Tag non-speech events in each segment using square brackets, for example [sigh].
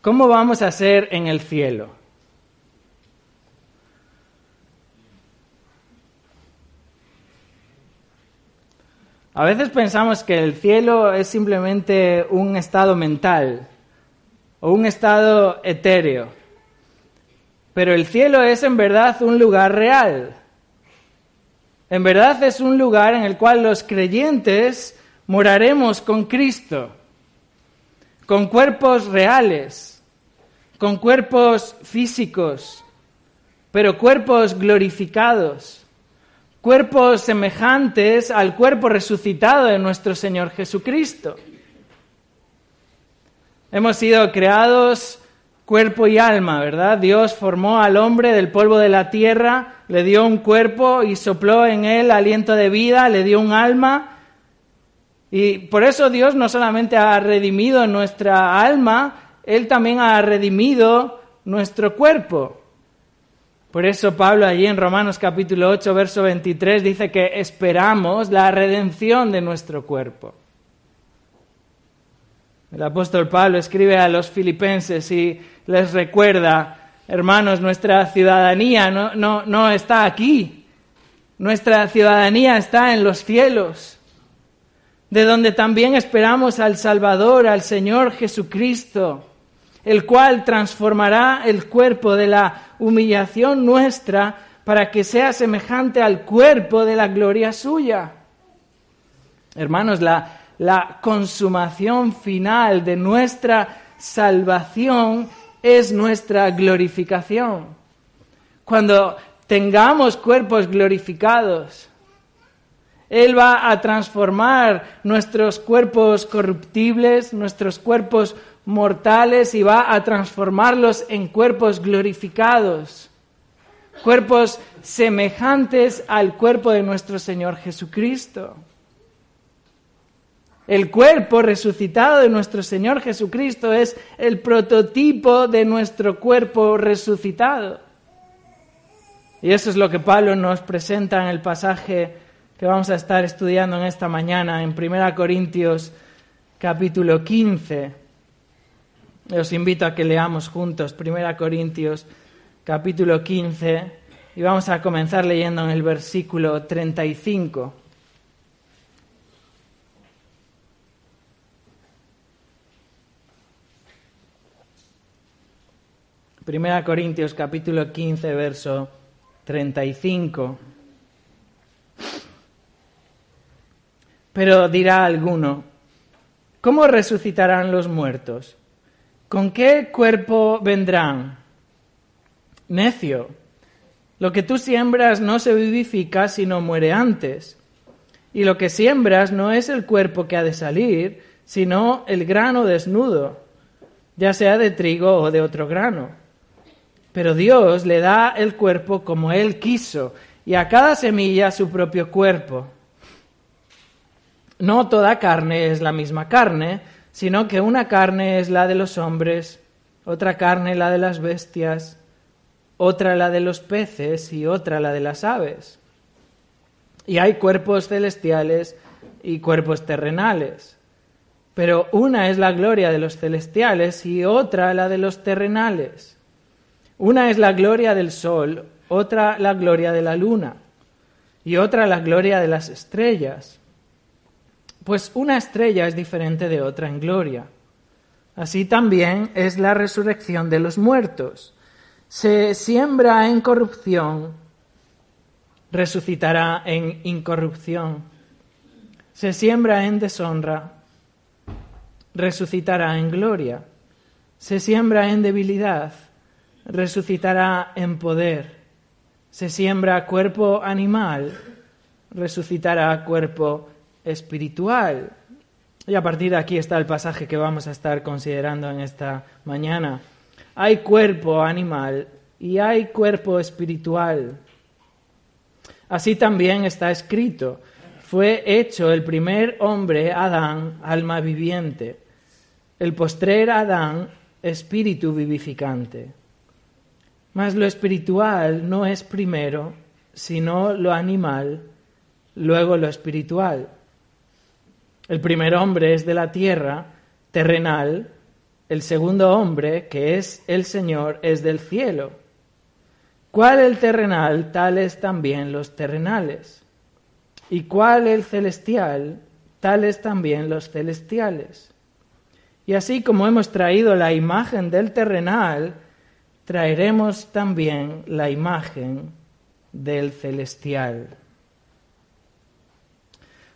¿Cómo vamos a ser en el cielo? A veces pensamos que el cielo es simplemente un estado mental o un estado etéreo, pero el cielo es en verdad un lugar real. En verdad es un lugar en el cual los creyentes moraremos con Cristo con cuerpos reales, con cuerpos físicos, pero cuerpos glorificados, cuerpos semejantes al cuerpo resucitado de nuestro Señor Jesucristo. Hemos sido creados cuerpo y alma, ¿verdad? Dios formó al hombre del polvo de la tierra, le dio un cuerpo y sopló en él aliento de vida, le dio un alma y por eso Dios no solamente ha redimido nuestra alma, Él también ha redimido nuestro cuerpo. Por eso Pablo allí en Romanos capítulo 8, verso 23 dice que esperamos la redención de nuestro cuerpo. El apóstol Pablo escribe a los filipenses y les recuerda, hermanos, nuestra ciudadanía no, no, no está aquí, nuestra ciudadanía está en los cielos de donde también esperamos al Salvador, al Señor Jesucristo, el cual transformará el cuerpo de la humillación nuestra para que sea semejante al cuerpo de la gloria suya. Hermanos, la, consumación final de nuestra salvación es nuestra glorificación. Cuando tengamos cuerpos glorificados, él va a transformar nuestros cuerpos corruptibles, nuestros cuerpos mortales y va a transformarlos en cuerpos glorificados, cuerpos semejantes al cuerpo de nuestro Señor Jesucristo. El cuerpo resucitado de nuestro Señor Jesucristo es el prototipo de nuestro cuerpo resucitado. Y eso es lo que Pablo nos presenta en el pasaje que vamos a estar estudiando en esta mañana en 1 Corintios capítulo 15. Os invito a que leamos juntos 1 Corintios capítulo 15 y vamos a comenzar leyendo en el versículo 35. Primera Corintios capítulo 15 verso 35. Pero dirá alguno, ¿cómo resucitarán los muertos? ¿Con qué cuerpo vendrán? Necio, lo que tú siembras no se vivifica sino muere antes. Y lo que siembras no es el cuerpo que ha de salir, sino el grano desnudo, ya sea de trigo o de otro grano. Pero Dios le da el cuerpo como Él quiso, y a cada semilla su propio cuerpo. No toda carne es la misma carne, sino que una carne es la de los hombres, otra carne la de las bestias, otra la de los peces y otra la de las aves. Y hay cuerpos celestiales y cuerpos terrenales. Pero una es la gloria de los celestiales y otra la de los terrenales. Una es la gloria del sol, otra la gloria de la luna y otra la gloria de las estrellas pues una estrella es diferente de otra en gloria. Así también es la resurrección de los muertos. Se siembra en corrupción, resucitará en incorrupción. Se siembra en deshonra, resucitará en gloria. Se siembra en debilidad, resucitará en poder. Se siembra cuerpo animal, resucitará cuerpo espiritual. Y a partir de aquí está el pasaje que vamos a estar considerando en esta mañana. hay cuerpo animal y hay cuerpo espiritual. Así también está escrito, fue hecho el primer hombre, Adán, alma viviente, el postrer Adán, espíritu vivificante. Mas lo espiritual no es primero, sino lo animal, luego lo espiritual. El primer hombre es de la tierra, terrenal, el segundo hombre, que es el Señor, es del cielo. ¿Cuál el terrenal? Tales también los terrenales. ¿Y cuál el celestial? Tales también los celestiales. Y así como hemos traído la imagen del terrenal, traeremos también la imagen del celestial.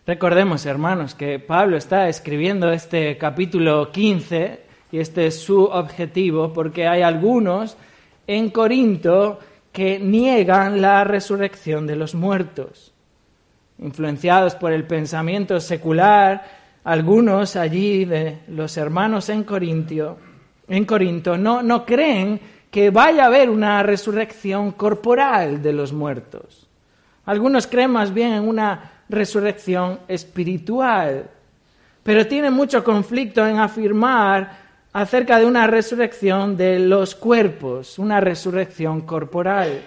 Recordemos, hermanos, que Pablo está escribiendo este capítulo 15 y este es su objetivo porque hay algunos en Corinto que niegan la resurrección de los muertos. Influenciados por el pensamiento secular, algunos allí de los hermanos en Corintio, en Corinto no, no creen que vaya a haber una resurrección corporal de los muertos. Algunos creen más bien en una resurrección espiritual. Pero tiene mucho conflicto en afirmar acerca de una resurrección de los cuerpos, una resurrección corporal.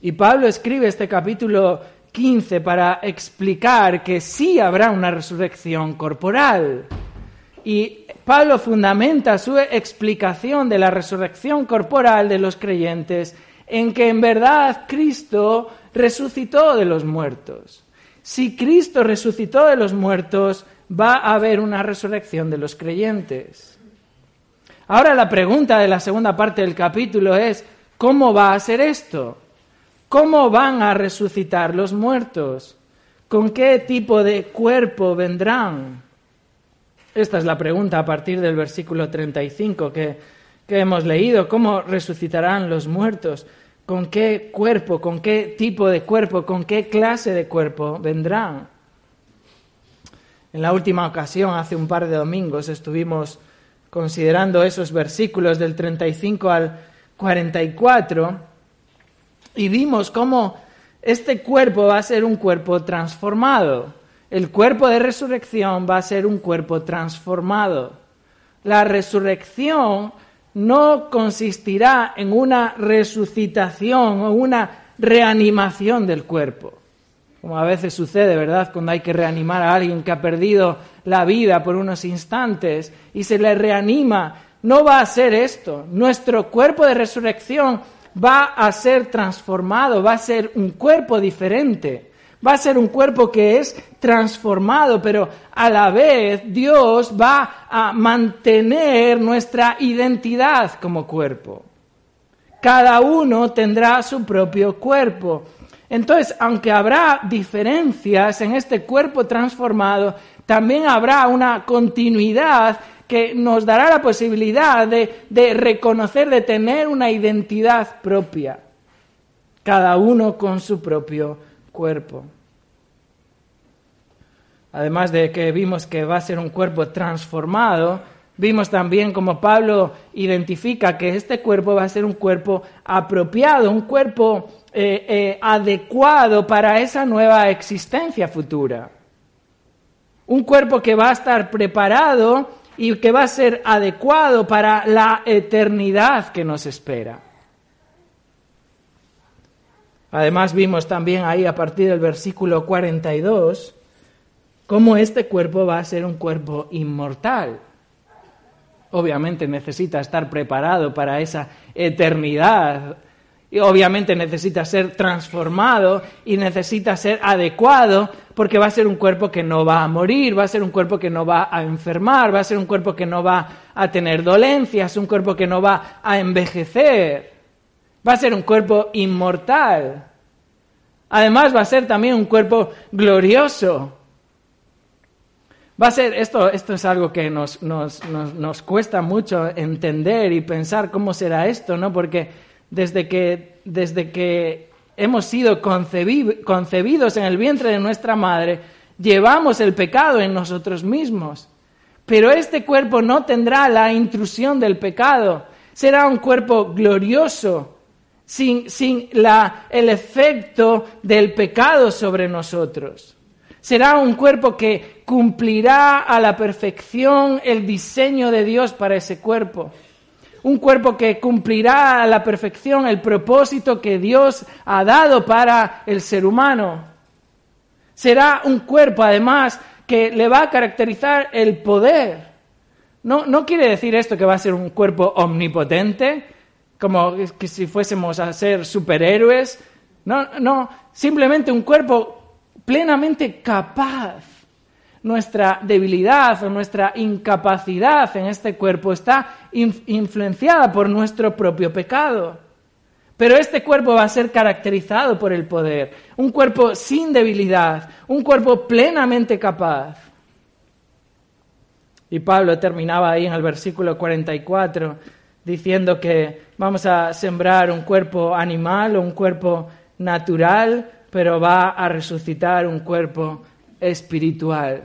Y Pablo escribe este capítulo 15 para explicar que sí habrá una resurrección corporal. Y Pablo fundamenta su explicación de la resurrección corporal de los creyentes en que en verdad Cristo resucitó de los muertos. Si Cristo resucitó de los muertos, va a haber una resurrección de los creyentes. Ahora la pregunta de la segunda parte del capítulo es, ¿cómo va a ser esto? ¿Cómo van a resucitar los muertos? ¿Con qué tipo de cuerpo vendrán? Esta es la pregunta a partir del versículo 35 que, que hemos leído. ¿Cómo resucitarán los muertos? Con qué cuerpo, con qué tipo de cuerpo, con qué clase de cuerpo vendrán. En la última ocasión, hace un par de domingos, estuvimos considerando esos versículos del 35 al 44 y vimos cómo este cuerpo va a ser un cuerpo transformado. El cuerpo de resurrección va a ser un cuerpo transformado. La resurrección no consistirá en una resucitación o una reanimación del cuerpo. Como a veces sucede, ¿verdad? Cuando hay que reanimar a alguien que ha perdido la vida por unos instantes y se le reanima. No va a ser esto. Nuestro cuerpo de resurrección va a ser transformado, va a ser un cuerpo diferente. Va a ser un cuerpo que es transformado, pero a la vez Dios va a mantener nuestra identidad como cuerpo. Cada uno tendrá su propio cuerpo. Entonces, aunque habrá diferencias en este cuerpo transformado, también habrá una continuidad que nos dará la posibilidad de, reconocer, de tener una identidad propia, cada uno con su propio cuerpo. Además de que vimos que va a ser un cuerpo transformado, vimos también como Pablo identifica que este cuerpo va a ser un cuerpo apropiado, un cuerpo eh, eh, adecuado para esa nueva existencia futura. Un cuerpo que va a estar preparado y que va a ser adecuado para la eternidad que nos espera. Además vimos también ahí a partir del versículo 42 cómo este cuerpo va a ser un cuerpo inmortal. Obviamente necesita estar preparado para esa eternidad. Y obviamente necesita ser transformado y necesita ser adecuado porque va a ser un cuerpo que no va a morir, va a ser un cuerpo que no va a enfermar, va a ser un cuerpo que no va a tener dolencias, un cuerpo que no va a envejecer. Va a ser un cuerpo inmortal. Además va a ser también un cuerpo glorioso. Va a ser, esto, esto es algo que nos, nos, nos, cuesta mucho entender y pensar cómo será esto, ¿no? Porque desde que, desde que hemos sido concebidos en el vientre de nuestra madre, llevamos el pecado en nosotros mismos. Pero este cuerpo no tendrá la intrusión del pecado. Será un cuerpo glorioso, sin, sin la, el efecto del pecado sobre nosotros. Será un cuerpo que cumplirá a la perfección el diseño de Dios para ese cuerpo. Un cuerpo que cumplirá a la perfección el propósito que Dios ha dado para el ser humano. Será un cuerpo, además, que le va a caracterizar el poder. No, no quiere decir esto que va a ser un cuerpo omnipotente, como que si fuésemos a ser superhéroes. No, no, simplemente un cuerpo plenamente capaz. Nuestra debilidad o nuestra incapacidad en este cuerpo está influenciada por nuestro propio pecado. Pero este cuerpo va a ser caracterizado por el poder, un cuerpo sin debilidad, un cuerpo plenamente capaz. Y Pablo terminaba ahí en el versículo 44 diciendo que vamos a sembrar un cuerpo animal o un cuerpo natural pero va a resucitar un cuerpo espiritual.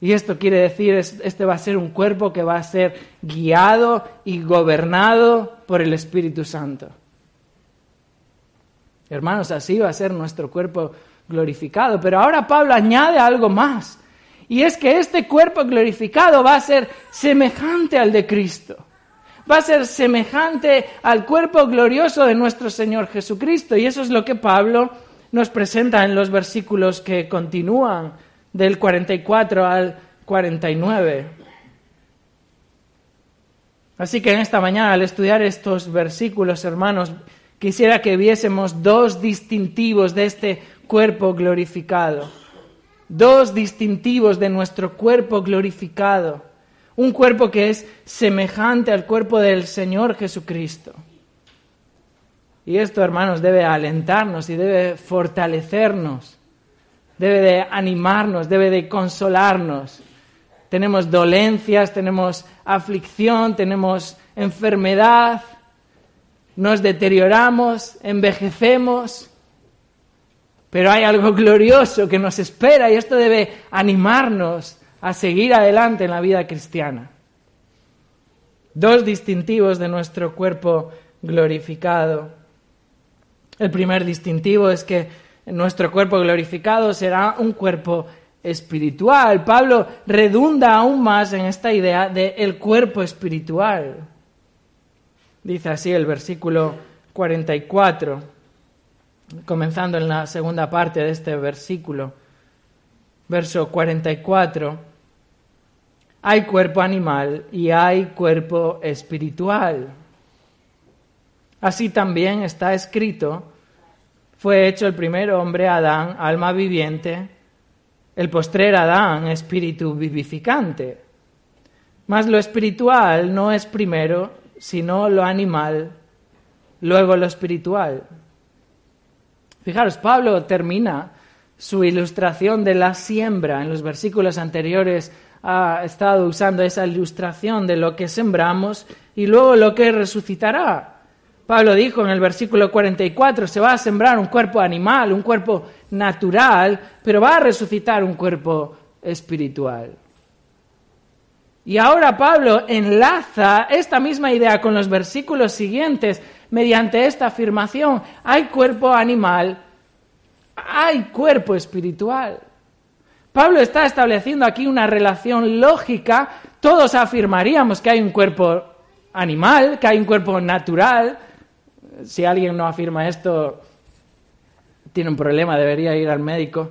Y esto quiere decir, este va a ser un cuerpo que va a ser guiado y gobernado por el Espíritu Santo. Hermanos, así va a ser nuestro cuerpo glorificado. Pero ahora Pablo añade algo más. Y es que este cuerpo glorificado va a ser semejante al de Cristo. Va a ser semejante al cuerpo glorioso de nuestro Señor Jesucristo. Y eso es lo que Pablo nos presenta en los versículos que continúan del 44 al 49. Así que en esta mañana, al estudiar estos versículos, hermanos, quisiera que viésemos dos distintivos de este cuerpo glorificado. Dos distintivos de nuestro cuerpo glorificado. Un cuerpo que es semejante al cuerpo del Señor Jesucristo. Y esto, hermanos, debe alentarnos y debe fortalecernos, debe de animarnos, debe de consolarnos. Tenemos dolencias, tenemos aflicción, tenemos enfermedad, nos deterioramos, envejecemos, pero hay algo glorioso que nos espera y esto debe animarnos a seguir adelante en la vida cristiana. Dos distintivos de nuestro cuerpo glorificado. El primer distintivo es que nuestro cuerpo glorificado será un cuerpo espiritual. Pablo redunda aún más en esta idea del el cuerpo espiritual. Dice así el versículo 44, comenzando en la segunda parte de este versículo. Verso 44. Hay cuerpo animal y hay cuerpo espiritual. Así también está escrito, fue hecho el primer hombre Adán, alma viviente, el postrer Adán, espíritu vivificante. Mas lo espiritual no es primero, sino lo animal, luego lo espiritual. Fijaros, Pablo termina su ilustración de la siembra. En los versículos anteriores ha estado usando esa ilustración de lo que sembramos y luego lo que resucitará. Pablo dijo en el versículo 44, se va a sembrar un cuerpo animal, un cuerpo natural, pero va a resucitar un cuerpo espiritual. Y ahora Pablo enlaza esta misma idea con los versículos siguientes mediante esta afirmación. Hay cuerpo animal, hay cuerpo espiritual. Pablo está estableciendo aquí una relación lógica. Todos afirmaríamos que hay un cuerpo animal, que hay un cuerpo natural, si alguien no afirma esto, tiene un problema, debería ir al médico.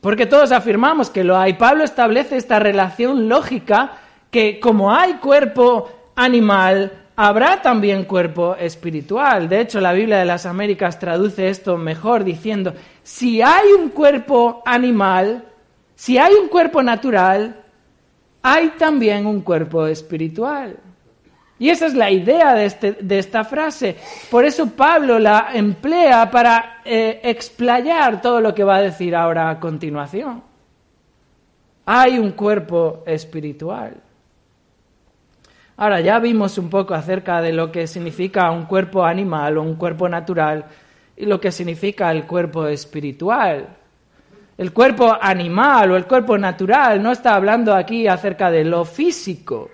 Porque todos afirmamos que lo hay. Pablo establece esta relación lógica que como hay cuerpo animal, habrá también cuerpo espiritual. De hecho, la Biblia de las Américas traduce esto mejor diciendo, si hay un cuerpo animal, si hay un cuerpo natural, hay también un cuerpo espiritual. Y esa es la idea de, este, esta frase. Por eso Pablo la emplea para eh, explayar todo lo que va a decir ahora a continuación. Hay un cuerpo espiritual. Ahora ya vimos un poco acerca de lo que significa un cuerpo animal o un cuerpo natural y lo que significa el cuerpo espiritual. El cuerpo animal o el cuerpo natural, no está hablando aquí acerca de lo físico.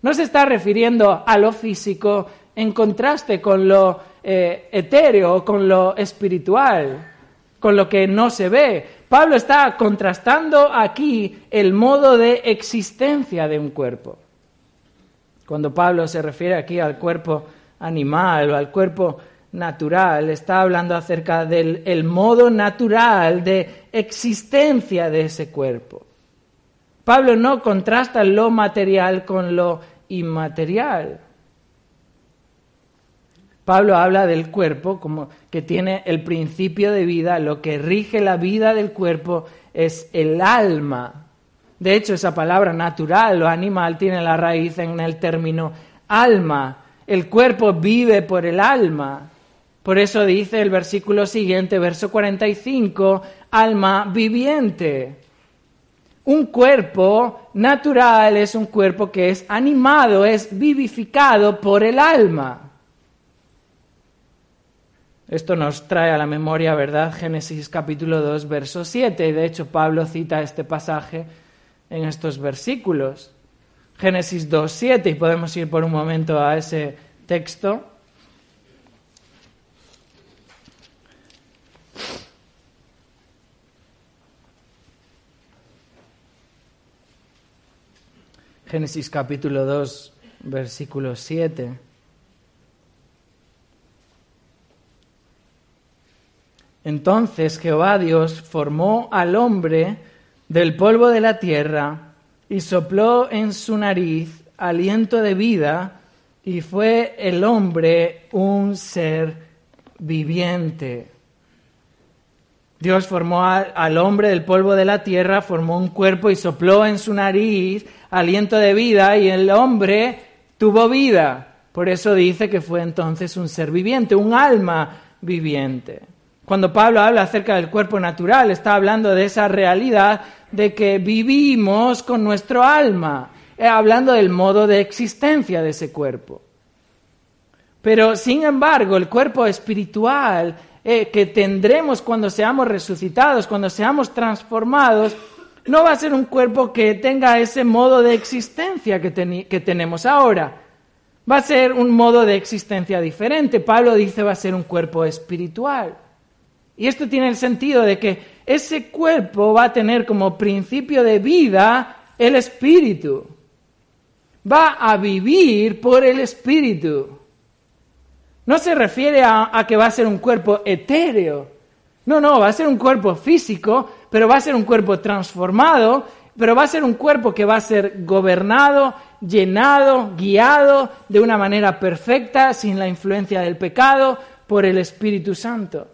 No se está refiriendo a lo físico en contraste con lo eh, etéreo, con lo espiritual, con lo que no se ve. Pablo está contrastando aquí el modo de existencia de un cuerpo. Cuando Pablo se refiere aquí al cuerpo animal o al cuerpo natural, está hablando acerca del modo natural de existencia de ese cuerpo. Pablo no contrasta lo material con lo inmaterial. Pablo habla del cuerpo como que tiene el principio de vida, lo que rige la vida del cuerpo es el alma. De hecho, esa palabra natural o animal tiene la raíz en el término alma. El cuerpo vive por el alma. Por eso dice el versículo siguiente, verso 45, alma viviente. Un cuerpo natural es un cuerpo que es animado, es vivificado por el alma. Esto nos trae a la memoria, ¿verdad? Génesis capítulo 2, verso 7. Y de hecho Pablo cita este pasaje en estos versículos. Génesis 2, 7. Y podemos ir por un momento a ese texto. Génesis capítulo 2, versículo 7. Entonces Jehová Dios formó al hombre del polvo de la tierra y sopló en su nariz aliento de vida y fue el hombre un ser viviente. Dios formó al hombre del polvo de la tierra, formó un cuerpo y sopló en su nariz aliento de vida y el hombre tuvo vida. Por eso dice que fue entonces un ser viviente, un alma viviente. Cuando Pablo habla acerca del cuerpo natural, está hablando de esa realidad de que vivimos con nuestro alma, eh, hablando del modo de existencia de ese cuerpo. Pero, sin embargo, el cuerpo espiritual eh, que tendremos cuando seamos resucitados, cuando seamos transformados, no va a ser un cuerpo que tenga ese modo de existencia que tenemos ahora. Va a ser un modo de existencia diferente. Pablo dice va a ser un cuerpo espiritual. Y esto tiene el sentido de que ese cuerpo va a tener como principio de vida el espíritu. Va a vivir por el espíritu. No se refiere a, que va a ser un cuerpo etéreo. No, no, va a ser un cuerpo físico, pero va a ser un cuerpo transformado, pero va a ser un cuerpo que va a ser gobernado, llenado, guiado de una manera perfecta, sin la influencia del pecado, por el Espíritu Santo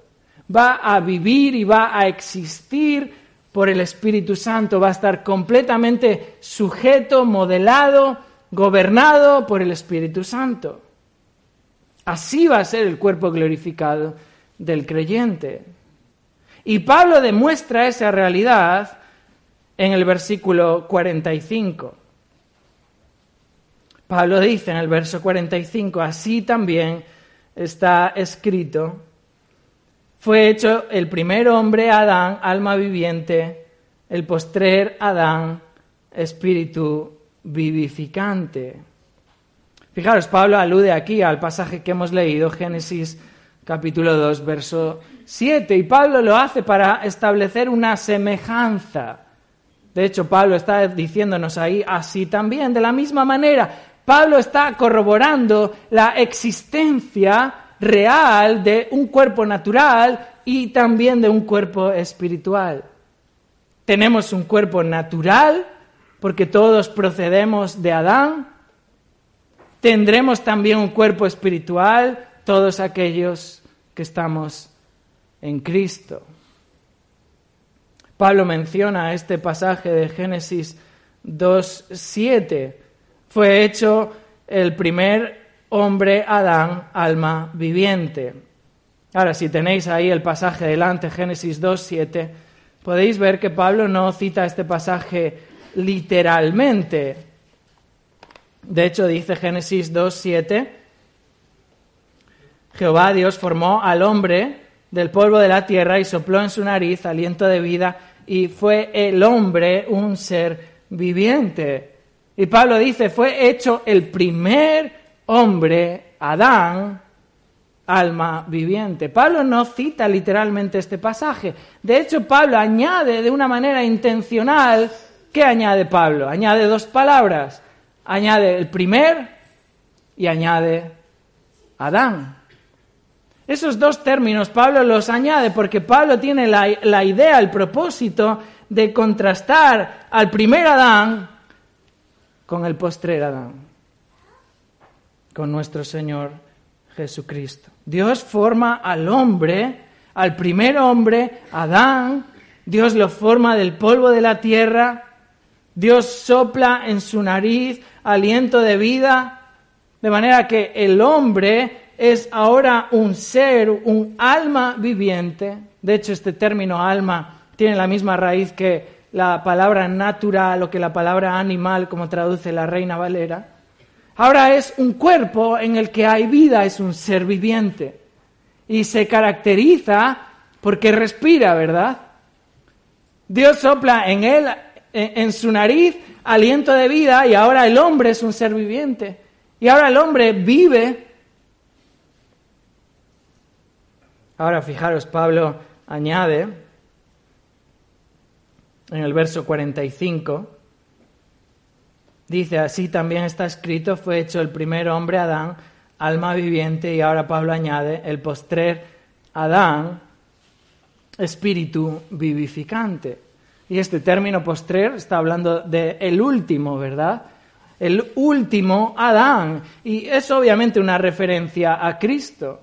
va a vivir y va a existir por el Espíritu Santo, va a estar completamente sujeto, modelado, gobernado por el Espíritu Santo. Así va a ser el cuerpo glorificado del creyente. Y Pablo demuestra esa realidad en el versículo 45. Pablo dice en el verso 45, así también está escrito, fue hecho el primer hombre Adán, alma viviente, el postrer Adán, espíritu vivificante. Fijaros, Pablo alude aquí al pasaje que hemos leído, Génesis capítulo 2, verso 7, y Pablo lo hace para establecer una semejanza. De hecho, Pablo está diciéndonos ahí así también, de la misma manera. Pablo está corroborando la existencia real de un cuerpo natural y también de un cuerpo espiritual. Tenemos un cuerpo natural porque todos procedemos de Adán. Tendremos también un cuerpo espiritual todos aquellos que estamos en Cristo. Pablo menciona este pasaje de Génesis 2.7. Fue hecho el primer hombre, Adán, alma viviente. Ahora, si tenéis ahí el pasaje delante, Génesis 2, 7, podéis ver que Pablo no cita este pasaje literalmente. De hecho, dice Génesis 2, 7, Jehová Dios formó al hombre del polvo de la tierra y sopló en su nariz aliento de vida y fue el hombre un ser viviente. Y Pablo dice, fue hecho el primer hombre, Adán, alma viviente. Pablo no cita literalmente este pasaje. De hecho, Pablo añade de una manera intencional, ¿qué añade Pablo? Añade dos palabras. Añade el primer y añade Adán. Esos dos términos Pablo los añade porque Pablo tiene la, la idea, el propósito de contrastar al primer Adán con el postrer Adán, con nuestro Señor Jesucristo. Dios forma al hombre, al primer hombre, Adán, Dios lo forma del polvo de la tierra, Dios sopla en su nariz aliento de vida, de manera que el hombre es ahora un ser, un alma viviente. De hecho, este término alma tiene la misma raíz que la palabra natural o que la palabra animal, como traduce la Reina Valera. Ahora es un cuerpo en el que hay vida, es un ser viviente. Y se caracteriza porque respira, ¿verdad? Dios sopla en él, en su nariz, aliento de vida y ahora el hombre es un ser viviente. Y ahora el hombre vive Ahora fijaros, Pablo añade en el verso 45, dice, así también está escrito, fue hecho el primer hombre Adán, alma viviente, y ahora Pablo añade, el postrer Adán, espíritu vivificante. Y este término postrer está hablando de el último, ¿verdad? El último Adán. Y es obviamente una referencia a Cristo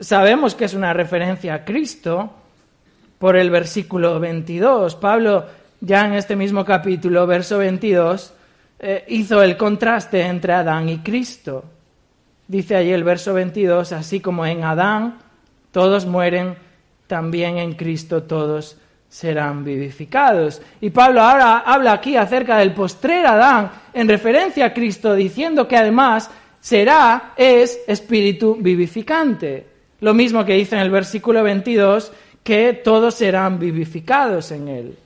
sabemos que es una referencia a Cristo por el versículo 22. Pablo, ya en este mismo capítulo, verso 22, eh, hizo el contraste entre Adán y Cristo. Dice allí el verso 22, así como en Adán todos mueren, también en Cristo todos serán vivificados. Y Pablo ahora habla aquí acerca del postrer Adán en referencia a Cristo, diciendo que además será, es espíritu vivificante. Lo mismo que dice en el versículo 22, que todos serán vivificados en él.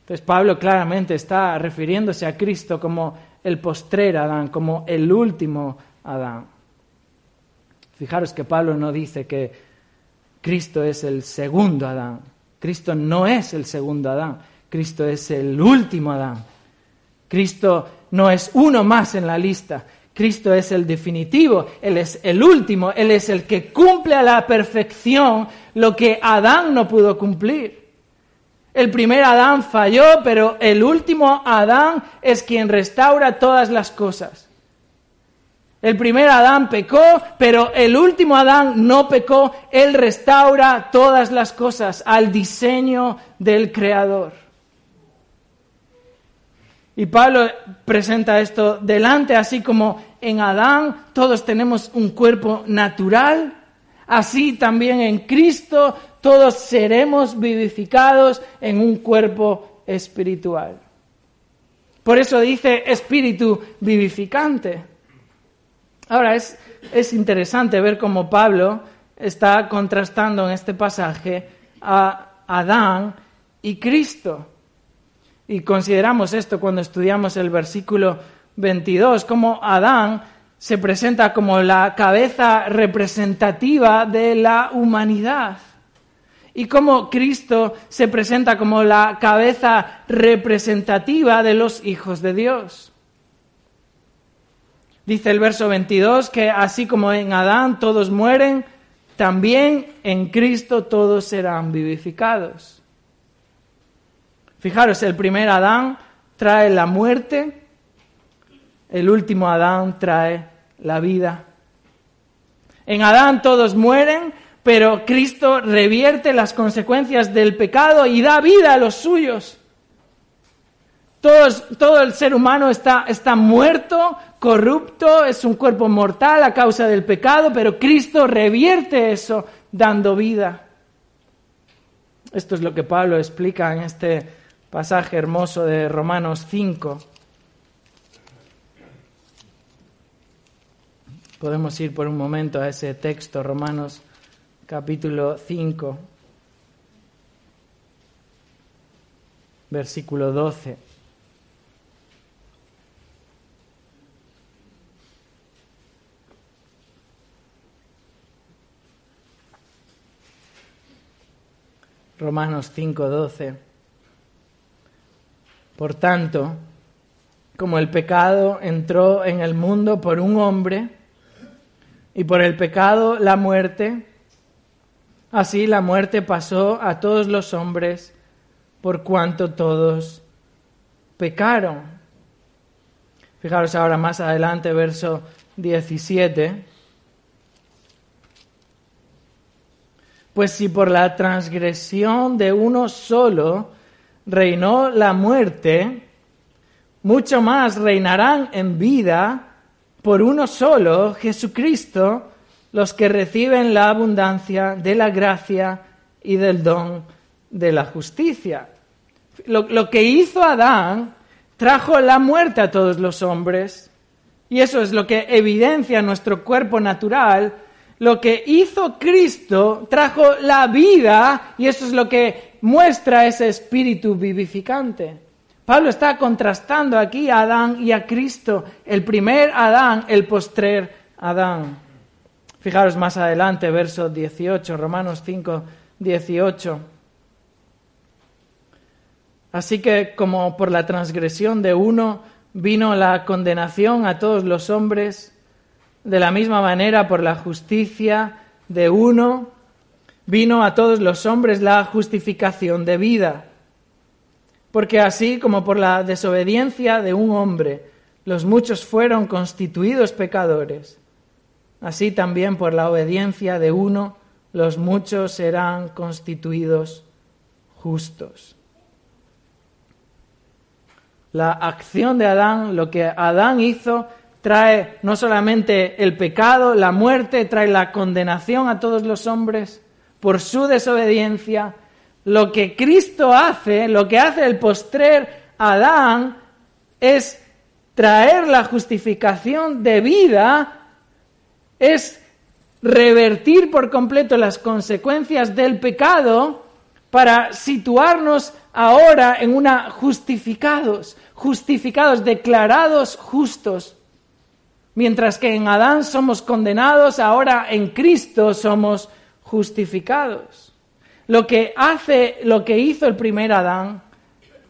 Entonces Pablo claramente está refiriéndose a Cristo como el postrer Adán, como el último Adán. Fijaros que Pablo no dice que Cristo es el segundo Adán. Cristo no es el segundo Adán. Cristo es el último Adán. Cristo no es uno más en la lista. Cristo es el definitivo, Él es el último, Él es el que cumple a la perfección lo que Adán no pudo cumplir. El primer Adán falló, pero el último Adán es quien restaura todas las cosas. El primer Adán pecó, pero el último Adán no pecó, Él restaura todas las cosas al diseño del Creador. Y Pablo presenta esto delante, así como en Adán todos tenemos un cuerpo natural, así también en Cristo todos seremos vivificados en un cuerpo espiritual. Por eso dice espíritu vivificante. Ahora es, es interesante ver cómo Pablo está contrastando en este pasaje a Adán y Cristo. Y consideramos esto cuando estudiamos el versículo 22, como Adán se presenta como la cabeza representativa de la humanidad y como Cristo se presenta como la cabeza representativa de los hijos de Dios. Dice el verso 22 que así como en Adán todos mueren, también en Cristo todos serán vivificados. Fijaros, el primer Adán trae la muerte, el último Adán trae la vida. En Adán todos mueren, pero Cristo revierte las consecuencias del pecado y da vida a los suyos. Todo el ser humano está, está muerto, corrupto, es un cuerpo mortal a causa del pecado, pero Cristo revierte eso dando vida. Esto es lo que Pablo explica en este pasaje hermoso de Romanos 5. Podemos ir por un momento a ese texto, Romanos capítulo 5, versículo 12. Romanos 5:12. Por tanto, como el pecado entró en el mundo por un hombre, y por el pecado la muerte, así la muerte pasó a todos los hombres por cuanto todos pecaron. Fijaros ahora más adelante, verso 17. Pues si por la transgresión de uno solo reinó la muerte, mucho más reinarán en vida por uno solo, Jesucristo, los que reciben la abundancia de la gracia y del don de la justicia. Lo, lo, que hizo Adán trajo la muerte a todos los hombres, y eso es lo que evidencia nuestro cuerpo natural, lo que hizo Cristo trajo la vida y eso es lo que muestra ese espíritu vivificante. Pablo está contrastando aquí a Adán y a Cristo, el primer Adán, el postrer Adán. Fijaros más adelante, verso 18, Romanos 5, 18. Así que como por la transgresión de uno vino la condenación a todos los hombres, de la misma manera, por la justicia de uno, vino a todos los hombres la justificación de vida. Porque así como por la desobediencia de un hombre los muchos fueron constituidos pecadores, así también por la obediencia de uno los muchos serán constituidos justos. La acción de Adán, lo que Adán hizo, trae no solamente el pecado, la muerte, trae la condenación a todos los hombres por su desobediencia. Lo que Cristo hace, lo que hace el postrer Adán, es traer la justificación de vida, es revertir por completo las consecuencias del pecado para situarnos ahora en una justificados, justificados, declarados justos Mientras que en Adán somos condenados, ahora en Cristo somos justificados. Lo que hace, lo que hizo el primer Adán,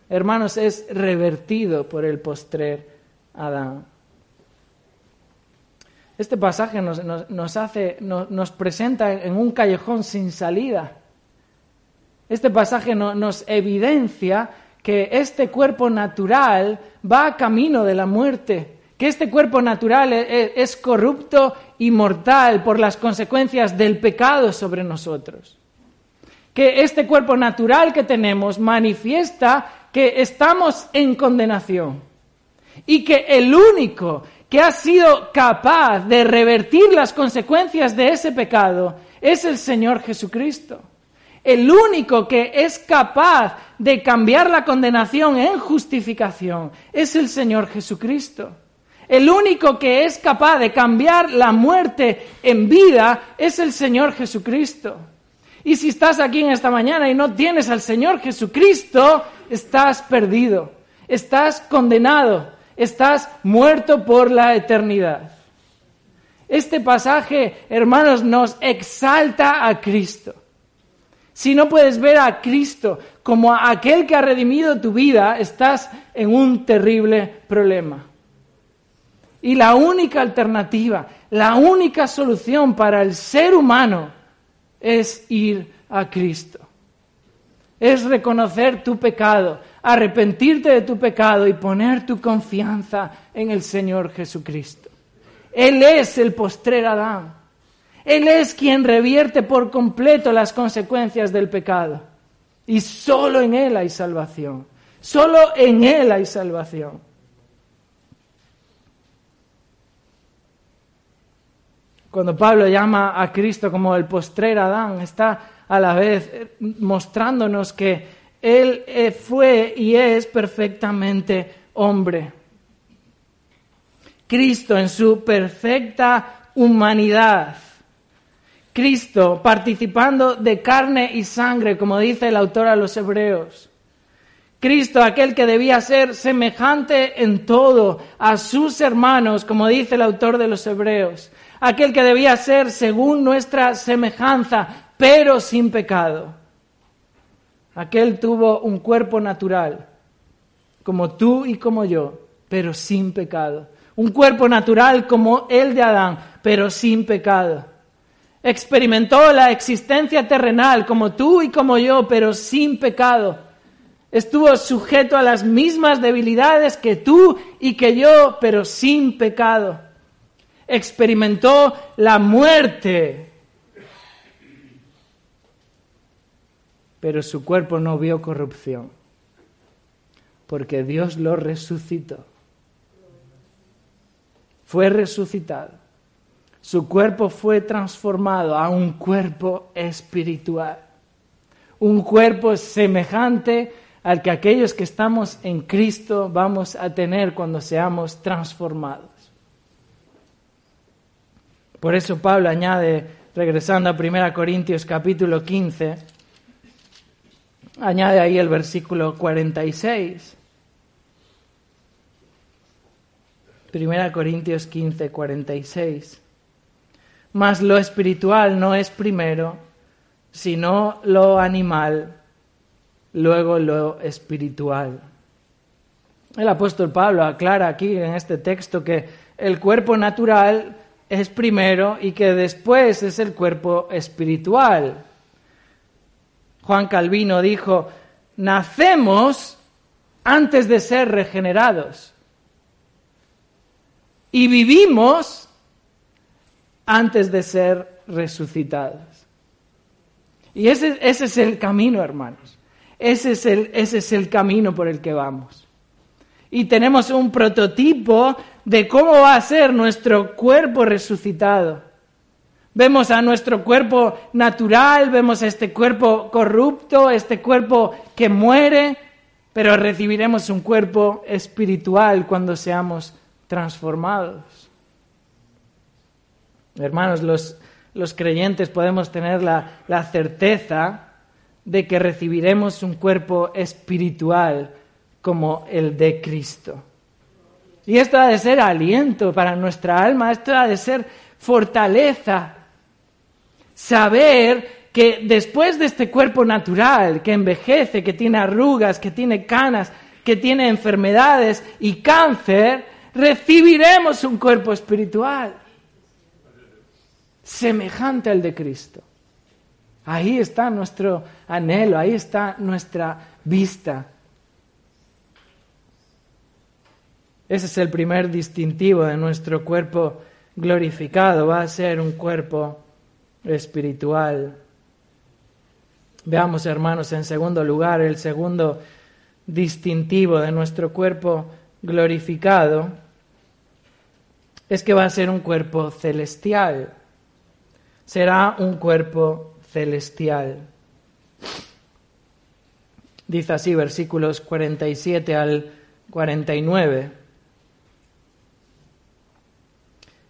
hermanos, es revertido por el postrer Adán. Este pasaje nos, hace, nos, presenta en un callejón sin salida. Este pasaje nos evidencia que este cuerpo natural va camino de la muerte que este cuerpo natural e, e, es corrupto y mortal por las consecuencias del pecado sobre nosotros. Que este cuerpo natural que tenemos manifiesta que estamos en condenación y que el único que ha sido capaz de revertir las consecuencias de ese pecado es el Señor Jesucristo. El único que es capaz de cambiar la condenación en justificación es el Señor Jesucristo. El único que es capaz de cambiar la muerte en vida es el Señor Jesucristo. Y si estás aquí en esta mañana y no tienes al Señor Jesucristo, estás perdido, estás condenado, estás muerto por la eternidad. Este pasaje, hermanos, nos exalta a Cristo. Si no puedes ver a Cristo como aquel que ha redimido tu vida, estás en un terrible problema. Y la única alternativa, la única solución para el ser humano es ir a Cristo. Es reconocer tu pecado, arrepentirte de tu pecado y poner tu confianza en el Señor Jesucristo. Él es el postrer Adán. Él es quien revierte por completo las consecuencias del pecado. Y solo en Él hay salvación. Solo en Él hay salvación. Cuando Pablo llama a Cristo como el postrer Adán, está a la vez mostrándonos que Él eh, fue y es perfectamente hombre. Cristo en su perfecta humanidad. Cristo, participando de carne y sangre, como dice el autor a los Hebreos. Cristo, aquel que debía ser semejante en todo a sus hermanos, como dice el autor de los Hebreos. Aquel que debía ser según nuestra semejanza, pero sin pecado. Aquel tuvo un cuerpo natural, como tú y como yo, pero sin pecado. Un cuerpo natural como el de Adán, pero sin pecado experimentó la existencia terrenal como tú y como yo, pero sin pecado. Estuvo sujeto a las mismas debilidades que tú y que yo, pero sin pecado. Experimentó la muerte, pero su cuerpo no vio corrupción, porque Dios lo resucitó. Fue resucitado su cuerpo fue transformado a un cuerpo espiritual, un cuerpo semejante al que aquellos que estamos en Cristo vamos a tener cuando seamos transformados. Por eso Pablo añade, regresando a 1 Corintios capítulo 15, añade ahí el versículo 46. 1 Corintios 15, 46 mas lo espiritual no es primero, sino lo animal, luego lo espiritual. El apóstol Pablo aclara aquí en este texto que el cuerpo natural es primero y que después es el cuerpo espiritual. Juan Calvino dijo, nacemos antes de ser regenerados y vivimos antes de ser resucitados. Y ese, ese es el camino, hermanos. Ese es, el, ese es el camino por el que vamos. Y tenemos un prototipo de cómo va a ser nuestro cuerpo resucitado. Vemos a nuestro cuerpo natural, vemos a este cuerpo corrupto, este cuerpo que muere, pero recibiremos un cuerpo espiritual cuando seamos transformados. Hermanos, los, creyentes podemos tener la, la certeza de que recibiremos un cuerpo espiritual como el de Cristo. Y esto ha de ser aliento para nuestra alma, esto ha de ser fortaleza. Saber que después de este cuerpo natural que envejece, que tiene arrugas, que tiene canas, que tiene enfermedades y cáncer, recibiremos un cuerpo espiritual semejante al de Cristo. Ahí está nuestro anhelo, ahí está nuestra vista. Ese es el primer distintivo de nuestro cuerpo glorificado, va a ser un cuerpo espiritual. Veamos, hermanos, en segundo lugar, el segundo distintivo de nuestro cuerpo glorificado es que va a ser un cuerpo celestial será un cuerpo celestial. Dice así versículos 47 al 49.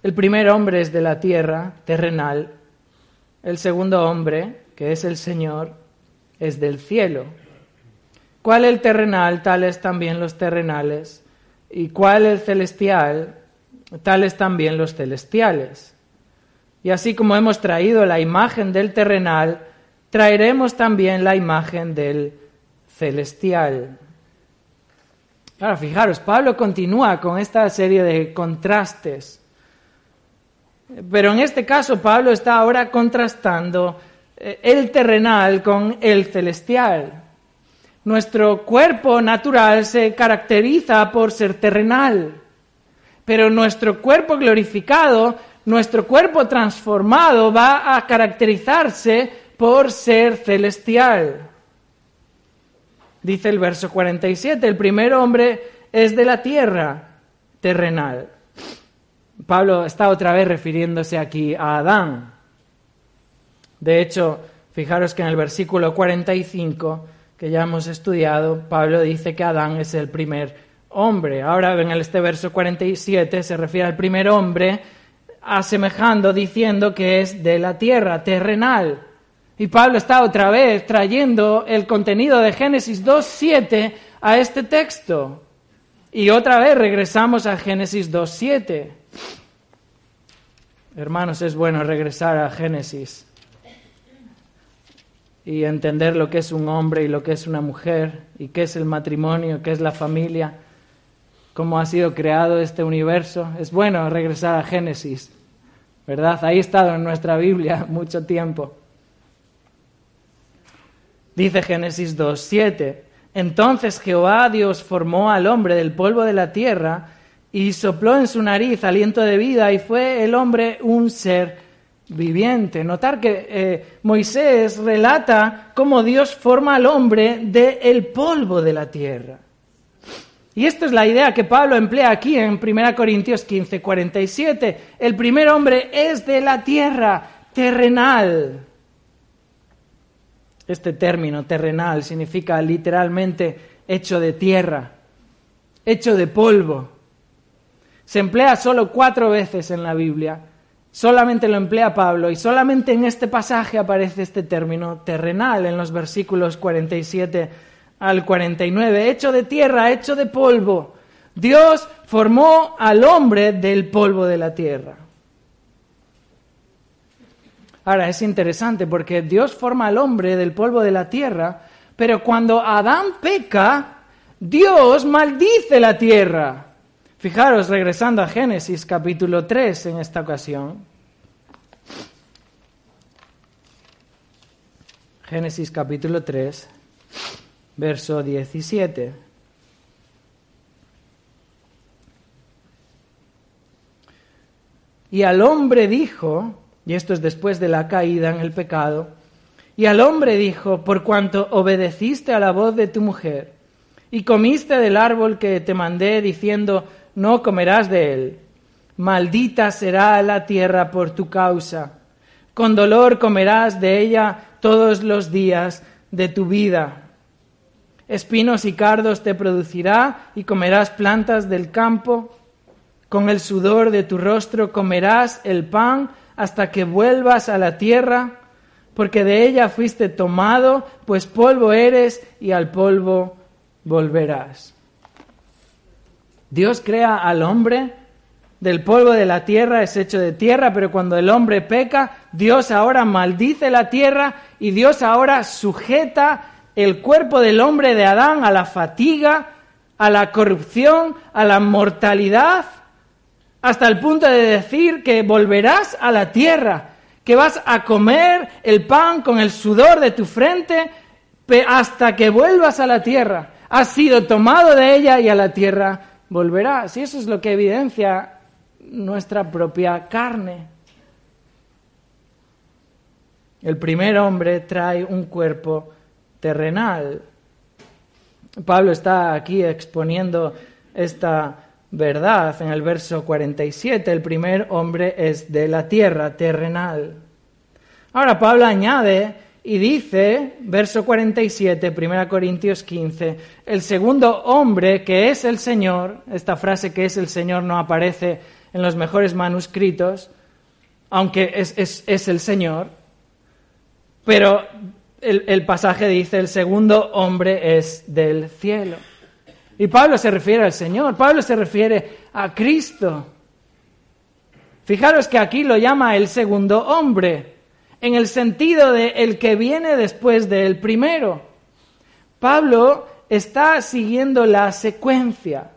El primer hombre es de la tierra, terrenal. El segundo hombre, que es el Señor, es del cielo. ¿Cuál el terrenal? Tales también los terrenales. ¿Y cuál el celestial? Tales también los celestiales. Y así como hemos traído la imagen del terrenal, traeremos también la imagen del celestial. Ahora, fijaros, Pablo continúa con esta serie de contrastes. Pero en este caso Pablo está ahora contrastando eh, el terrenal con el celestial. Nuestro cuerpo natural se caracteriza por ser terrenal, pero nuestro cuerpo glorificado nuestro cuerpo transformado va a caracterizarse por ser celestial. Dice el verso 47, el primer hombre es de la tierra terrenal. Pablo está otra vez refiriéndose aquí a Adán. De hecho, fijaros que en el versículo 45 que ya hemos estudiado, Pablo dice que Adán es el primer hombre. Ahora en este verso 47 se refiere al primer hombre asemejando, diciendo que es de la tierra, terrenal. Y Pablo está otra vez trayendo el contenido de Génesis 2.7 a este texto. Y otra vez regresamos a Génesis 2.7. Hermanos, es bueno regresar a Génesis y entender lo que es un hombre y lo que es una mujer y qué es el matrimonio, qué es la familia, cómo ha sido creado este universo. Es bueno regresar a Génesis, ¿verdad? Ahí ha estado en nuestra Biblia [laughs] mucho tiempo. Dice Génesis 2.7, entonces Jehová Dios formó al hombre del polvo de la tierra y sopló en su nariz aliento de vida y fue el hombre un ser viviente. Notar que eh, Moisés relata cómo Dios forma al hombre del polvo de la tierra. Y esta es la idea que Pablo emplea aquí en 1 Corintios 15, 47. El primer hombre es de la tierra, terrenal. Este término terrenal significa literalmente hecho de tierra, hecho de polvo. Se emplea solo cuatro veces en la Biblia. Solamente lo emplea Pablo y solamente en este pasaje aparece este término terrenal en los versículos 47 al 49. Hecho de tierra, hecho de polvo. Dios formó al hombre del polvo de la tierra. Ahora es interesante porque Dios forma al hombre del polvo de la tierra, pero cuando Adán peca, Dios maldice la tierra. Fijaros, regresando a Génesis capítulo 3 en esta ocasión. Génesis capítulo 3, verso 17. Y al hombre dijo, y esto es después de la caída en el pecado, y al hombre dijo, por cuanto obedeciste a la voz de tu mujer, y comiste del árbol que te mandé diciendo, no comerás de él. Maldita será la tierra por tu causa. Con dolor comerás de ella todos los días de tu vida. Espinos y cardos te producirá y comerás plantas del campo. Con el sudor de tu rostro comerás el pan hasta que vuelvas a la tierra, porque de ella fuiste tomado, pues polvo eres y al polvo volverás. Dios crea al hombre del polvo de la tierra, es hecho de tierra, pero cuando el hombre peca, Dios ahora maldice la tierra y Dios ahora sujeta el cuerpo del hombre de Adán a la fatiga, a la corrupción, a la mortalidad, hasta el punto de decir que volverás a la tierra, que vas a comer el pan con el sudor de tu frente hasta que vuelvas a la tierra. Has sido tomado de ella y a la tierra volverá. Si eso es lo que evidencia nuestra propia carne. El primer hombre trae un cuerpo terrenal. Pablo está aquí exponiendo esta verdad en el verso 47. El primer hombre es de la tierra, terrenal. Ahora Pablo añade y dice, verso 47, 1 Corintios 15, el segundo hombre que es el Señor, esta frase que es el Señor no aparece en los mejores manuscritos, aunque es, el Señor, pero el, el pasaje dice, el segundo hombre es del cielo. Y Pablo se refiere al Señor, Pablo se refiere a Cristo. Fijaros que aquí lo llama el segundo hombre en el sentido de el que viene después del primero. Pablo está siguiendo la secuencia.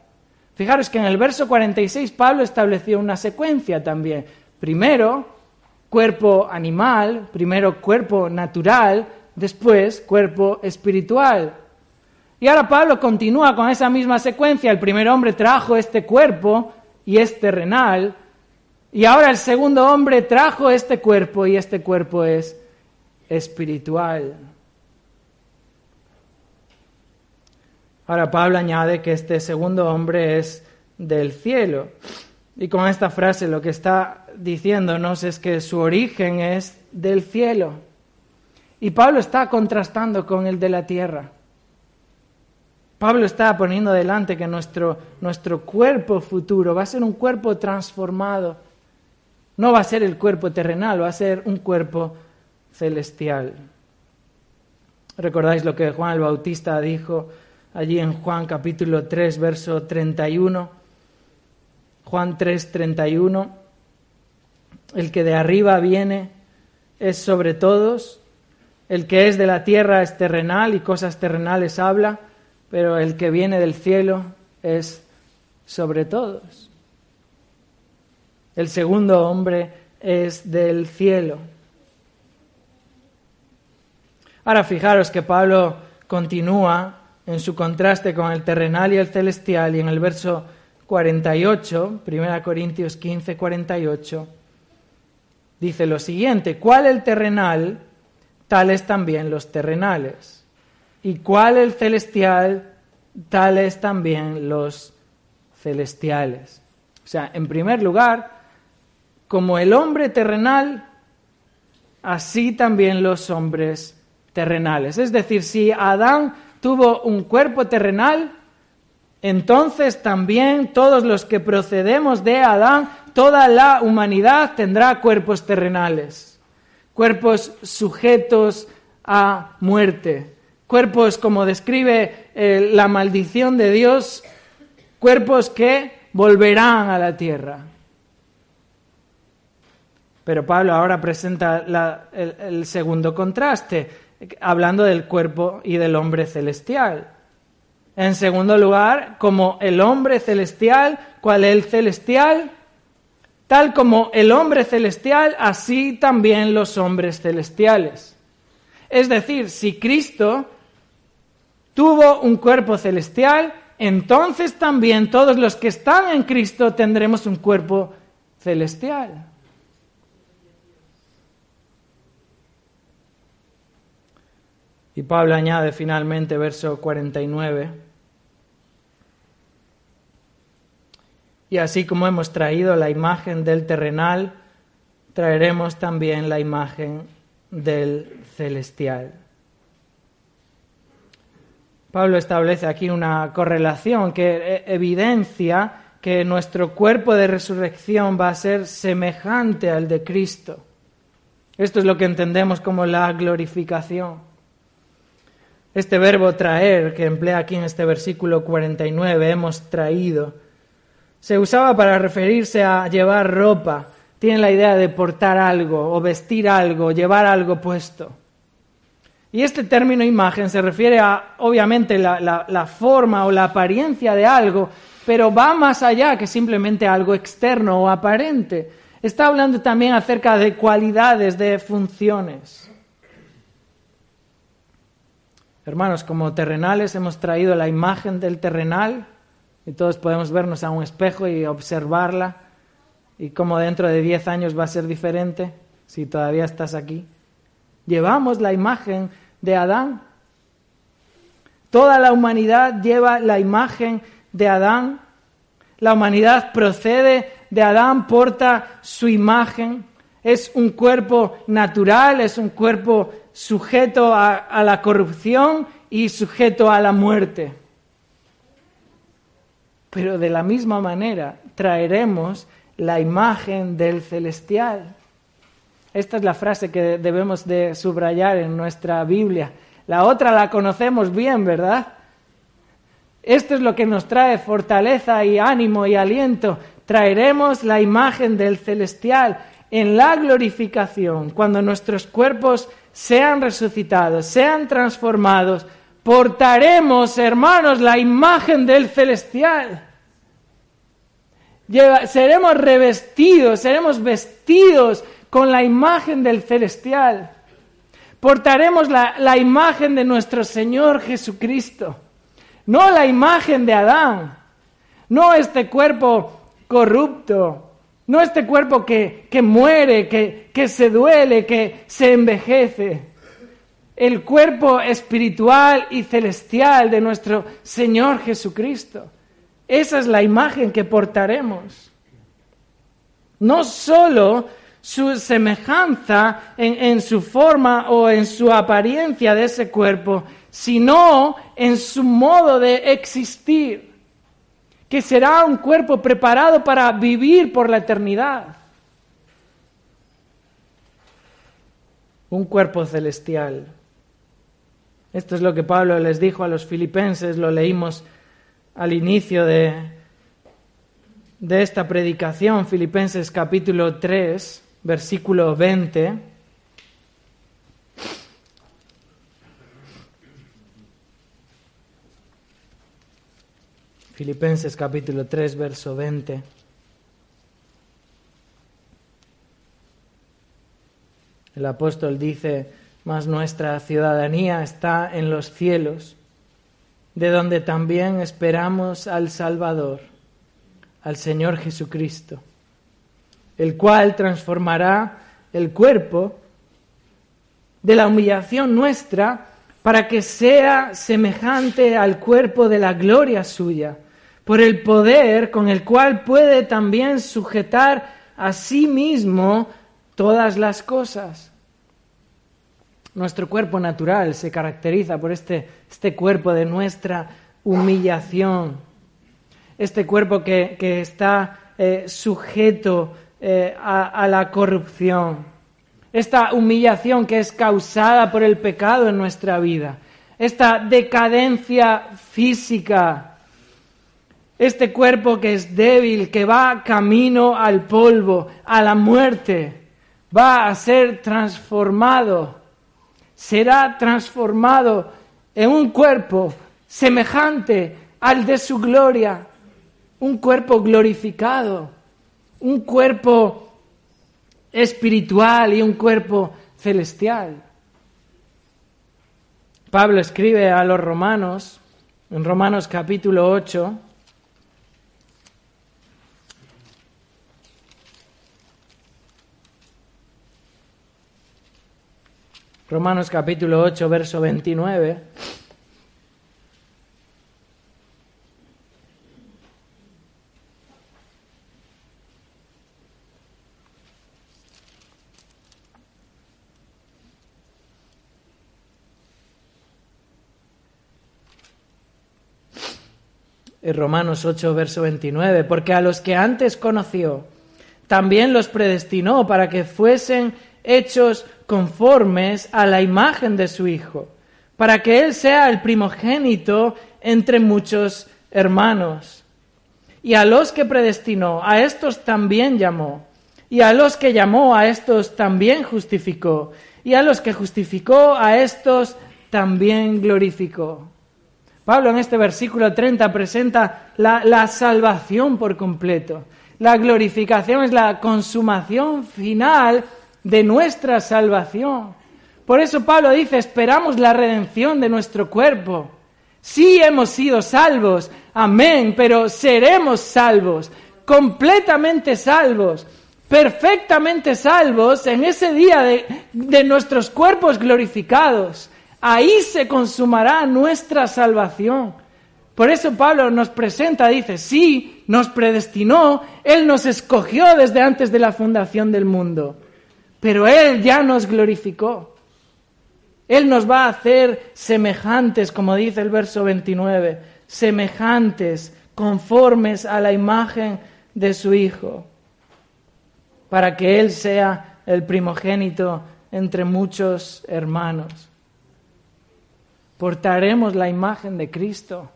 Fijaros que en el verso 46 Pablo estableció una secuencia también. Primero, cuerpo animal, primero cuerpo natural, después cuerpo espiritual. Y ahora Pablo continúa con esa misma secuencia. El primer hombre trajo este cuerpo y es terrenal, y ahora el segundo hombre trajo este cuerpo y este cuerpo es espiritual. Ahora Pablo añade que este segundo hombre es del cielo. Y con esta frase lo que está diciéndonos es que su origen es del cielo. Y Pablo está contrastando con el de la tierra. Pablo está poniendo delante que nuestro, nuestro cuerpo futuro va a ser un cuerpo transformado No va a ser el cuerpo terrenal, va a ser un cuerpo celestial. ¿Recordáis lo que Juan el Bautista dijo allí en Juan capítulo 3, verso 31? Juan 3, 31. El que de arriba viene es sobre todos, el que es de la tierra es terrenal y cosas terrenales habla, pero el que viene del cielo es sobre todos. El segundo hombre es del cielo. Ahora fijaros que Pablo continúa en su contraste con el terrenal y el celestial y en el verso 48, 1 Corintios 15, 48, dice lo siguiente, ¿cuál el terrenal? Tales también los terrenales. ¿Y cuál el celestial? Tales también los celestiales. O sea, en primer lugar, como el hombre terrenal, así también los hombres terrenales. Es decir, si Adán tuvo un cuerpo terrenal, entonces también todos los que procedemos de Adán, toda la humanidad tendrá cuerpos terrenales, cuerpos sujetos a muerte, cuerpos como describe eh, la maldición de Dios, cuerpos que volverán a la tierra. Pero Pablo ahora presenta el segundo contraste, hablando del cuerpo y del hombre celestial. En segundo lugar, como el hombre celestial, ¿cuál es el celestial? Tal como el hombre celestial, así también los hombres celestiales. Es decir, si Cristo tuvo un cuerpo celestial, entonces también todos los que están en Cristo tendremos un cuerpo celestial. Y Pablo añade finalmente, verso 49, y así como hemos traído la imagen del terrenal, traeremos también la imagen del celestial. Pablo establece aquí una correlación que e-, evidencia que nuestro cuerpo de resurrección va a ser semejante al de Cristo. Esto es lo que entendemos como la glorificación. Este verbo traer, que emplea aquí en este versículo 49, hemos traído, se usaba para referirse a llevar ropa. Tiene la idea de portar algo o vestir algo, llevar algo puesto. Y este término imagen se refiere a, obviamente, la, la, forma o la apariencia de algo, pero va más allá que simplemente algo externo o aparente. Está hablando también acerca de cualidades, de funciones. Hermanos, como terrenales hemos traído la imagen del terrenal y todos podemos vernos a un espejo y observarla y cómo dentro de diez años va a ser diferente si todavía estás aquí. Llevamos la imagen de Adán. Toda la humanidad lleva la imagen de Adán. La humanidad procede de Adán, porta su imagen. Es un cuerpo natural, es un cuerpo sujeto a, la corrupción y sujeto a la muerte. Pero de la misma manera traeremos la imagen del celestial. Esta es la frase que debemos de subrayar en nuestra Biblia. La otra la conocemos bien, ¿verdad? Esto es lo que nos trae fortaleza y ánimo y aliento. Traeremos la imagen del celestial en la glorificación, cuando nuestros cuerpos sean resucitados, sean transformados, portaremos, hermanos, la imagen del celestial. seremos revestidos, seremos vestidos con la imagen del celestial. Portaremos la, la imagen de nuestro Señor Jesucristo, no la imagen de Adán, no este cuerpo corrupto, no este cuerpo que, que muere, que, que se duele, que se envejece. El cuerpo espiritual y celestial de nuestro Señor Jesucristo. Esa es la imagen que portaremos. No solo su semejanza en, en, su forma o en su apariencia de ese cuerpo, sino en su modo de existir que será un cuerpo preparado para vivir por la eternidad. Un cuerpo celestial. Esto es lo que Pablo les dijo a los filipenses, lo leímos al inicio de, de esta predicación, Filipenses capítulo 3, versículo 20. Filipenses capítulo 3, verso 20. El apóstol dice, mas nuestra ciudadanía está en los cielos, de donde también esperamos al Salvador, al Señor Jesucristo, el cual transformará el cuerpo de la humillación nuestra para que sea semejante al cuerpo de la gloria suya, por el poder con el cual puede también sujetar a sí mismo todas las cosas. Nuestro cuerpo natural se caracteriza por este, este cuerpo de nuestra humillación, este cuerpo que, está eh, sujeto eh, a, a la corrupción, esta humillación que es causada por el pecado en nuestra vida, esta decadencia física, este cuerpo que es débil, que va camino al polvo, a la muerte, va a ser transformado será transformado en un cuerpo semejante al de su gloria, un cuerpo glorificado, un cuerpo espiritual y un cuerpo celestial. Pablo escribe a los romanos, en Romanos capítulo 8, Romanos capítulo 8, verso 29. Romanos 8, verso 29, porque a los que antes conoció, también los predestinó para que fuesen hechos conformes a la imagen de su Hijo, para que Él sea el primogénito entre muchos hermanos. Y a los que predestinó, a estos también llamó. Y a los que llamó, a estos también justificó. Y a los que justificó, a estos también glorificó. Pablo en este versículo 30 presenta la, la salvación por completo. La glorificación es la consumación final de nuestra salvación. Por eso Pablo dice, esperamos la redención de nuestro cuerpo. Sí hemos sido salvos, amén, pero seremos salvos, completamente salvos, perfectamente salvos en ese día de, de nuestros cuerpos glorificados. Ahí se consumará nuestra salvación. Por eso Pablo nos presenta, dice, sí, nos predestinó, Él nos escogió desde antes de la fundación del mundo pero Él ya nos glorificó. Él nos va a hacer semejantes, como dice el verso 29, semejantes, conformes a la imagen de su Hijo, para que Él sea el primogénito entre muchos hermanos. Portaremos la imagen de Cristo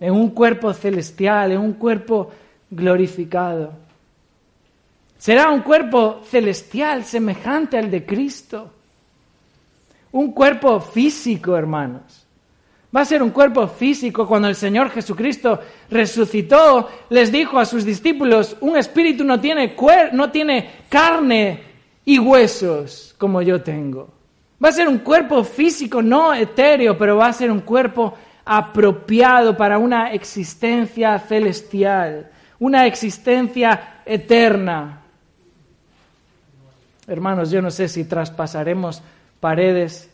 en un cuerpo celestial, en un cuerpo glorificado. Será un cuerpo celestial semejante al de Cristo. Un cuerpo físico, hermanos. Va a ser un cuerpo físico cuando el Señor Jesucristo resucitó, les dijo a sus discípulos, un espíritu no tiene, no tiene carne y huesos como yo tengo. Va a ser un cuerpo físico, no etéreo, pero va a ser un cuerpo apropiado para una existencia celestial, una existencia eterna. Hermanos, yo no sé si traspasaremos paredes.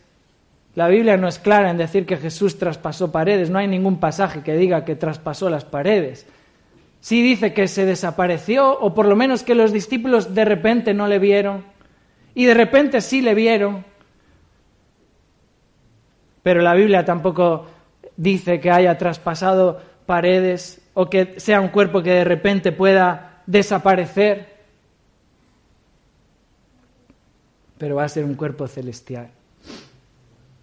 La Biblia no es clara en decir que Jesús traspasó paredes. No hay ningún pasaje que diga que traspasó las paredes. Sí dice que se desapareció, o por lo menos que los discípulos de repente no le vieron, y de repente sí le vieron. Pero la Biblia tampoco dice que haya traspasado paredes o que sea un cuerpo que de repente pueda desaparecer. Pero va a ser un cuerpo celestial.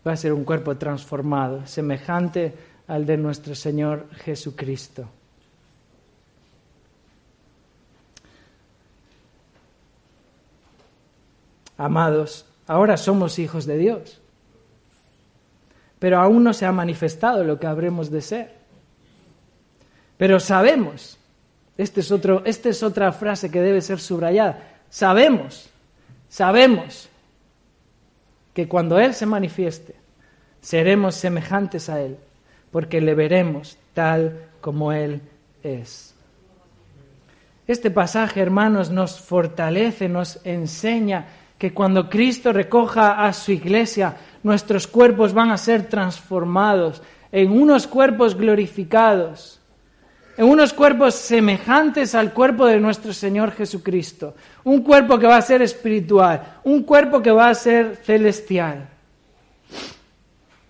Va a ser un cuerpo transformado, semejante al de nuestro Señor Jesucristo. Amados, ahora somos hijos de Dios, pero aún no se ha manifestado lo que habremos de ser. Pero sabemos, este esta es otra frase que debe ser subrayada, sabemos, sabemos que cuando Él se manifieste, seremos semejantes a Él, porque le veremos tal como Él es. Este pasaje, hermanos, nos fortalece, nos enseña que cuando Cristo recoja a su iglesia, nuestros cuerpos van a ser transformados en unos cuerpos glorificados, en unos cuerpos semejantes al cuerpo de nuestro Señor Jesucristo, un cuerpo que va a ser espiritual, un cuerpo que va a ser celestial.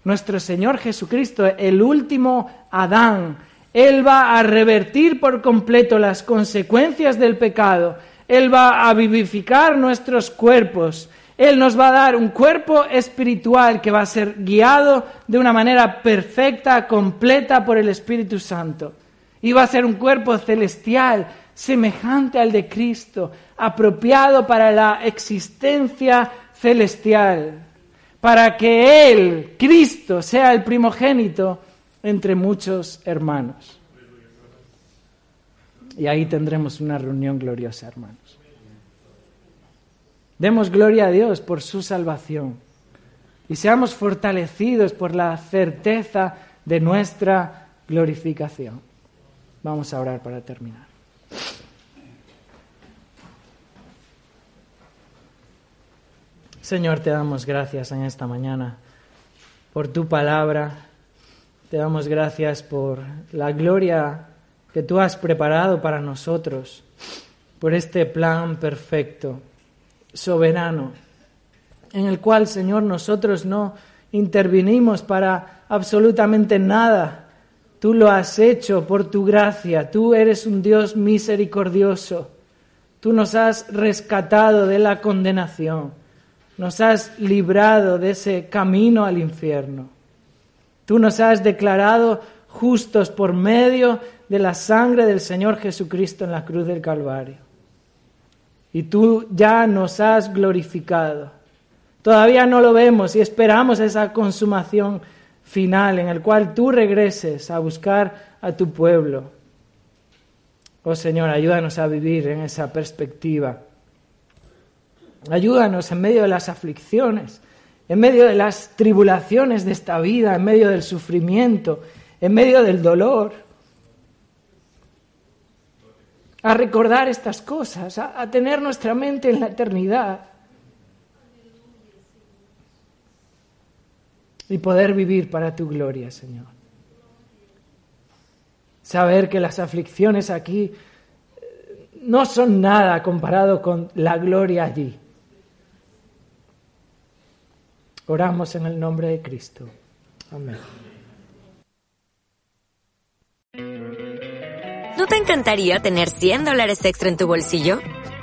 Nuestro Señor Jesucristo, el último Adán, Él va a revertir por completo las consecuencias del pecado él va a vivificar nuestros cuerpos. Él nos va a dar un cuerpo espiritual que va a ser guiado de una manera perfecta, completa por el Espíritu Santo. Va a ser un cuerpo celestial, semejante al de Cristo, apropiado para la existencia celestial, para que Él, Cristo, sea el primogénito entre muchos hermanos. Y ahí tendremos una reunión gloriosa, hermanos. Demos gloria a Dios por su salvación y seamos fortalecidos por la certeza de nuestra glorificación. Vamos a orar para terminar. Señor, te damos gracias en esta mañana por tu palabra. Te damos gracias por la gloria que tú has preparado para nosotros, por este plan perfecto, soberano, en el cual, Señor, nosotros no intervinimos para absolutamente nada. Tú lo has hecho por tu gracia. Tú eres un Dios misericordioso. Tú nos has rescatado de la condenación. Nos has librado de ese camino al infierno. Tú nos has declarado justos por medio de la sangre del Señor Jesucristo en la cruz del Calvario. Y tú ya nos has glorificado. Todavía no lo vemos y esperamos esa consumación final en el cual tú regreses a buscar a tu pueblo. Oh Señor, ayúdanos a vivir en esa perspectiva. Ayúdanos en medio de las aflicciones, en medio de las tribulaciones de esta vida, en medio del sufrimiento, en medio del dolor, a recordar estas cosas, a, tener nuestra mente en la eternidad y poder vivir para tu gloria, Señor. Saber que las aflicciones aquí eh, no son nada comparado con la gloria allí. Oramos en el nombre de Cristo. Amén. ¿No te encantaría tener 100 dólares extra en tu bolsillo?